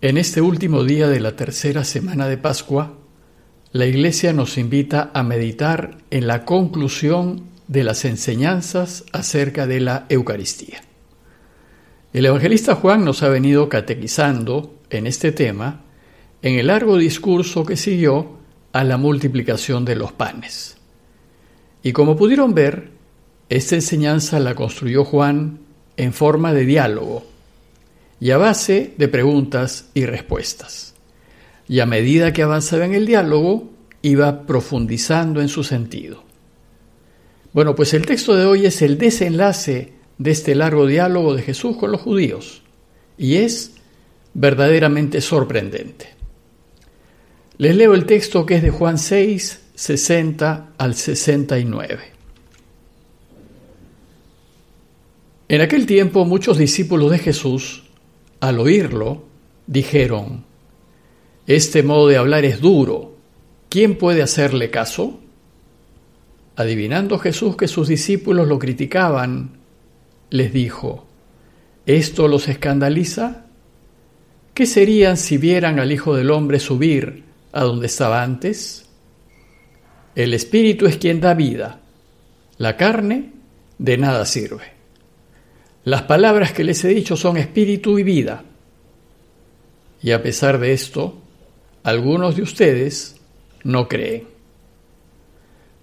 En este último día de la tercera semana de Pascua, la Iglesia nos invita a meditar en la conclusión de las enseñanzas acerca de la Eucaristía. El evangelista Juan nos ha venido catequizando en este tema en el largo discurso que siguió a la multiplicación de los panes. Y como pudieron ver, esta enseñanza la construyó Juan en forma de diálogo y a base de preguntas y respuestas. Y a medida que avanzaba en el diálogo, iba profundizando en su sentido. Bueno, pues el texto de hoy es el desenlace de este largo diálogo de Jesús con los judíos y es verdaderamente sorprendente. Les leo el texto que es de Juan 6, 60 al 69. En aquel tiempo muchos discípulos de Jesús al oírlo, dijeron, Este modo de hablar es duro, ¿quién puede hacerle caso? Adivinando Jesús que sus discípulos lo criticaban, les dijo, ¿esto los escandaliza? ¿Qué serían si vieran al Hijo del Hombre subir a donde estaba antes? El Espíritu es quien da vida, la carne de nada sirve. Las palabras que les he dicho son espíritu y vida. Y a pesar de esto, algunos de ustedes no creen.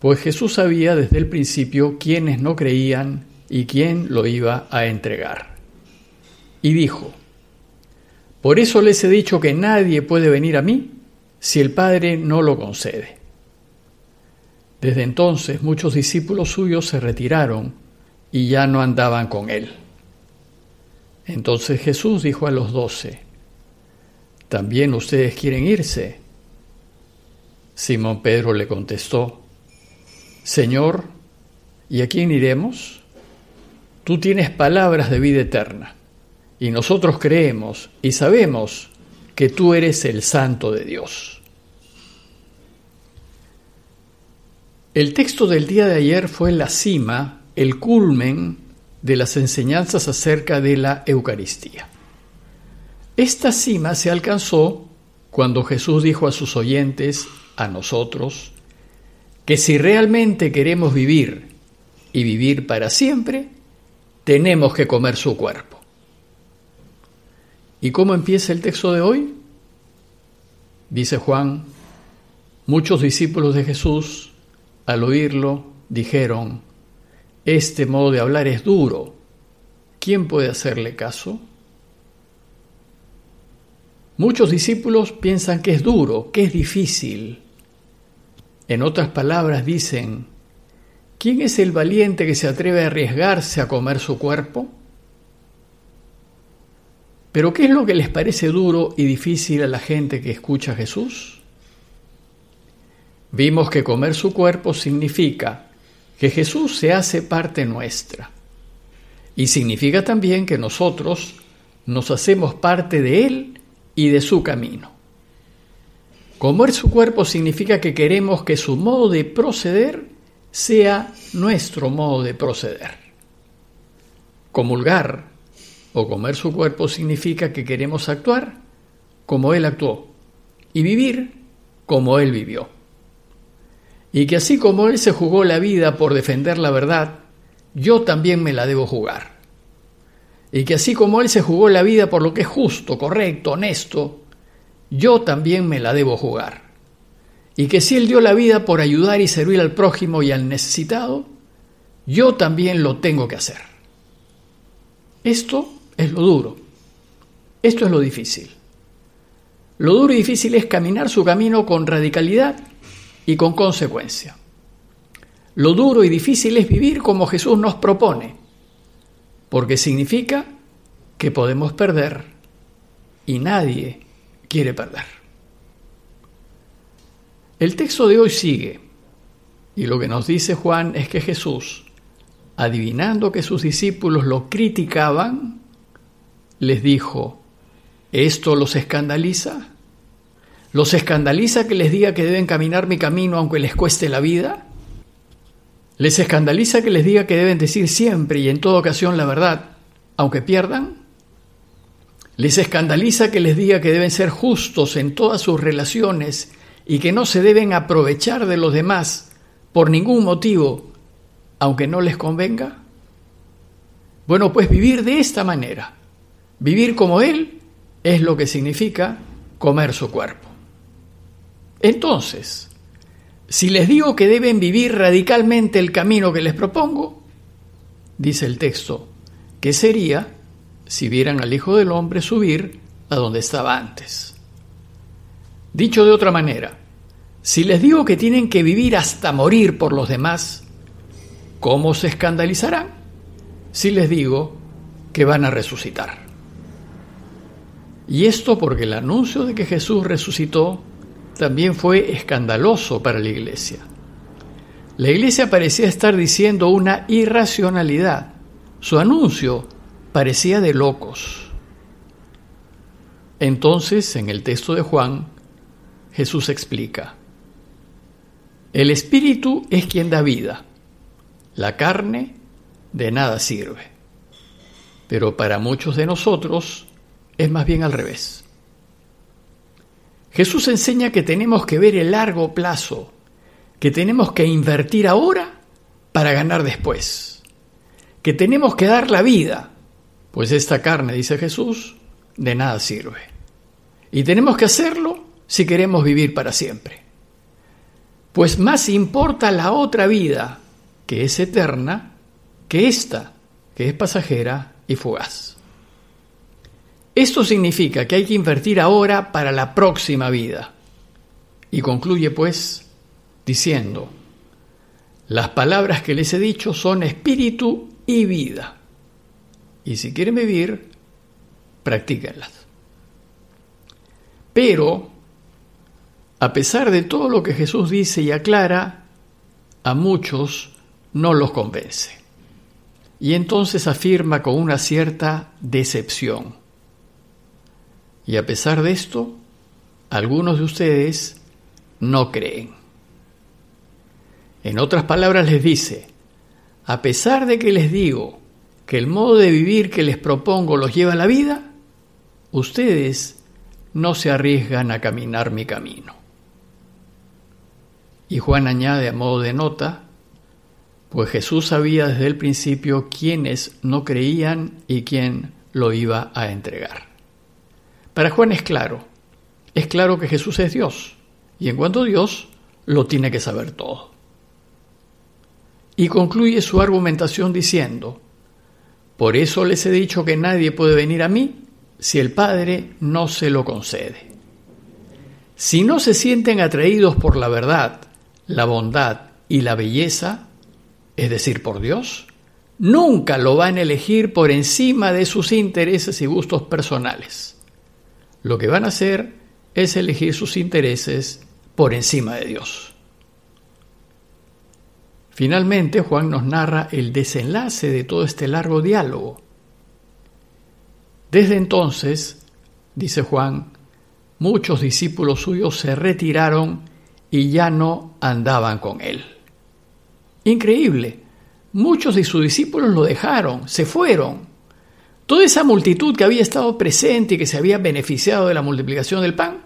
Pues Jesús sabía desde el principio quiénes no creían y quién lo iba a entregar. Y dijo, Por eso les he dicho que nadie puede venir a mí si el Padre no lo concede. Desde entonces muchos discípulos suyos se retiraron y ya no andaban con él. Entonces Jesús dijo a los doce, ¿también ustedes quieren irse? Simón Pedro le contestó, Señor, ¿y a quién iremos? Tú tienes palabras de vida eterna, y nosotros creemos y sabemos que tú eres el Santo de Dios. El texto del día de ayer fue la cima, el culmen de las enseñanzas acerca de la Eucaristía. Esta cima se alcanzó cuando Jesús dijo a sus oyentes, a nosotros, que si realmente queremos vivir y vivir para siempre, tenemos que comer su cuerpo. ¿Y cómo empieza el texto de hoy? Dice Juan, muchos discípulos de Jesús, al oírlo, dijeron, este modo de hablar es duro. ¿Quién puede hacerle caso? Muchos discípulos piensan que es duro, que es difícil. En otras palabras dicen, ¿quién es el valiente que se atreve a arriesgarse a comer su cuerpo? Pero ¿qué es lo que les parece duro y difícil a la gente que escucha a Jesús? Vimos que comer su cuerpo significa que Jesús se hace parte nuestra. Y significa también que nosotros nos hacemos parte de Él y de su camino. Comer su cuerpo significa que queremos que su modo de proceder sea nuestro modo de proceder. Comulgar o comer su cuerpo significa que queremos actuar como Él actuó y vivir como Él vivió y que así como Él se jugó la vida por defender la verdad, yo también me la debo jugar. Y que así como Él se jugó la vida por lo que es justo, correcto, honesto, yo también me la debo jugar. Y que si Él dio la vida por ayudar y servir al prójimo y al necesitado, yo también lo tengo que hacer. Esto es lo duro. Esto es lo difícil. Lo duro y difícil es caminar su camino con radicalidad y con consecuencia. Lo duro y difícil es vivir como Jesús nos propone, porque significa que podemos perder y nadie quiere perder. El texto de hoy sigue y lo que nos dice Juan es que Jesús, adivinando que sus discípulos lo criticaban, les dijo, ¿esto los escandaliza? ¿Los escandaliza que les diga que deben caminar mi camino aunque les cueste la vida? ¿Les escandaliza que les diga que deben decir siempre y en toda ocasión la verdad, aunque pierdan? Les escandaliza que les diga que deben ser justos en todas sus relaciones y que no se deben aprovechar de los demás por ningún motivo, aunque no les convenga. Bueno, pues vivir de esta manera, vivir como Él, es lo que significa comer su cuerpo. Entonces, si les digo que deben vivir radicalmente el camino que les propongo, dice el texto, ¿qué sería si vieran al Hijo del Hombre subir a donde estaba antes? Dicho de otra manera, si les digo que tienen que vivir hasta morir por los demás, ¿cómo se escandalizarán si les digo que van a resucitar? Y esto porque el anuncio de que Jesús resucitó también fue escandaloso para la iglesia. La iglesia parecía estar diciendo una irracionalidad. Su anuncio parecía de locos. Entonces, en el texto de Juan, Jesús explica, el Espíritu es quien da vida, la carne de nada sirve. Pero para muchos de nosotros es más bien al revés. Jesús enseña que tenemos que ver el largo plazo, que tenemos que invertir ahora para ganar después, que tenemos que dar la vida, pues esta carne, dice Jesús, de nada sirve. Y tenemos que hacerlo si queremos vivir para siempre. Pues más importa la otra vida, que es eterna, que esta, que es pasajera y fugaz. Esto significa que hay que invertir ahora para la próxima vida. Y concluye pues diciendo, las palabras que les he dicho son espíritu y vida. Y si quieren vivir, practíquenlas. Pero, a pesar de todo lo que Jesús dice y aclara, a muchos no los convence. Y entonces afirma con una cierta decepción y a pesar de esto, algunos de ustedes no creen. En otras palabras les dice, a pesar de que les digo que el modo de vivir que les propongo los lleva a la vida, ustedes no se arriesgan a caminar mi camino. Y Juan añade a modo de nota, pues Jesús sabía desde el principio quiénes no creían y quién lo iba a entregar. Para Juan es claro, es claro que Jesús es Dios, y en cuanto a Dios, lo tiene que saber todo. Y concluye su argumentación diciendo, por eso les he dicho que nadie puede venir a mí si el Padre no se lo concede. Si no se sienten atraídos por la verdad, la bondad y la belleza, es decir, por Dios, nunca lo van a elegir por encima de sus intereses y gustos personales lo que van a hacer es elegir sus intereses por encima de Dios. Finalmente, Juan nos narra el desenlace de todo este largo diálogo. Desde entonces, dice Juan, muchos discípulos suyos se retiraron y ya no andaban con él. Increíble, muchos de sus discípulos lo dejaron, se fueron. Toda esa multitud que había estado presente y que se había beneficiado de la multiplicación del pan,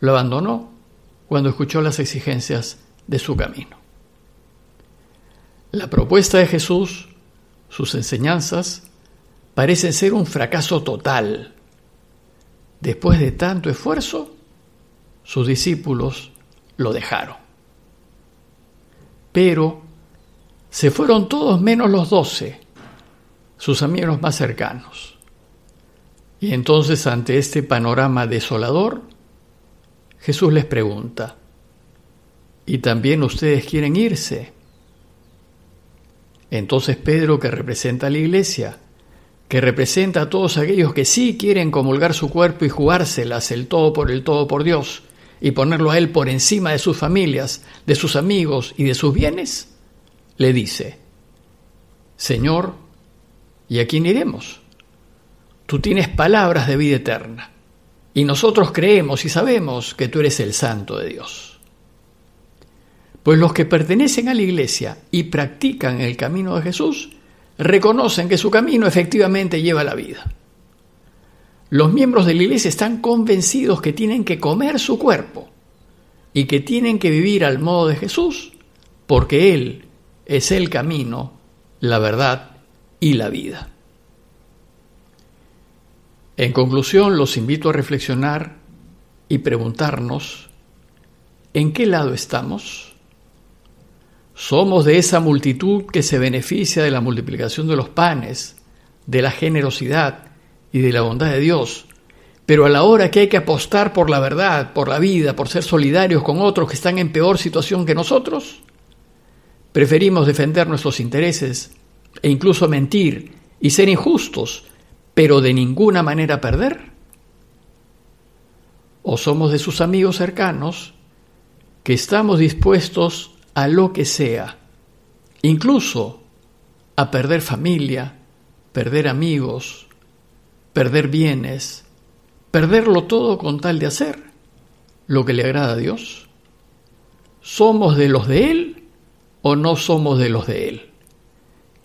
lo abandonó cuando escuchó las exigencias de su camino. La propuesta de Jesús, sus enseñanzas, parecen ser un fracaso total. Después de tanto esfuerzo, sus discípulos lo dejaron. Pero se fueron todos menos los doce sus amigos más cercanos. Y entonces ante este panorama desolador, Jesús les pregunta, ¿y también ustedes quieren irse? Entonces Pedro, que representa a la iglesia, que representa a todos aquellos que sí quieren comulgar su cuerpo y jugárselas el todo por el todo por Dios, y ponerlo a Él por encima de sus familias, de sus amigos y de sus bienes, le dice, Señor, ¿Y a quién iremos? Tú tienes palabras de vida eterna, y nosotros creemos y sabemos que tú eres el Santo de Dios. Pues los que pertenecen a la Iglesia y practican el camino de Jesús, reconocen que su camino efectivamente lleva a la vida. Los miembros de la iglesia están convencidos que tienen que comer su cuerpo y que tienen que vivir al modo de Jesús, porque Él es el camino, la verdad y la vida. En conclusión, los invito a reflexionar y preguntarnos, ¿en qué lado estamos? ¿Somos de esa multitud que se beneficia de la multiplicación de los panes, de la generosidad y de la bondad de Dios? Pero a la hora que hay que apostar por la verdad, por la vida, por ser solidarios con otros que están en peor situación que nosotros, preferimos defender nuestros intereses e incluso mentir y ser injustos pero de ninguna manera perder? ¿O somos de sus amigos cercanos que estamos dispuestos a lo que sea, incluso a perder familia, perder amigos, perder bienes, perderlo todo con tal de hacer lo que le agrada a Dios? ¿Somos de los de Él o no somos de los de Él?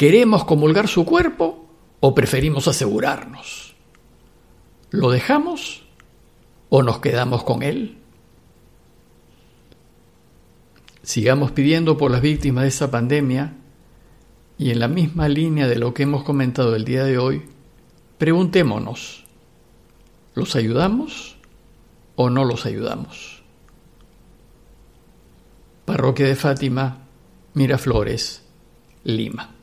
¿Queremos comulgar su cuerpo o preferimos asegurarnos? ¿Lo dejamos o nos quedamos con él? Sigamos pidiendo por las víctimas de esta pandemia y en la misma línea de lo que hemos comentado el día de hoy, preguntémonos, ¿los ayudamos o no los ayudamos? Parroquia de Fátima, Miraflores, Lima.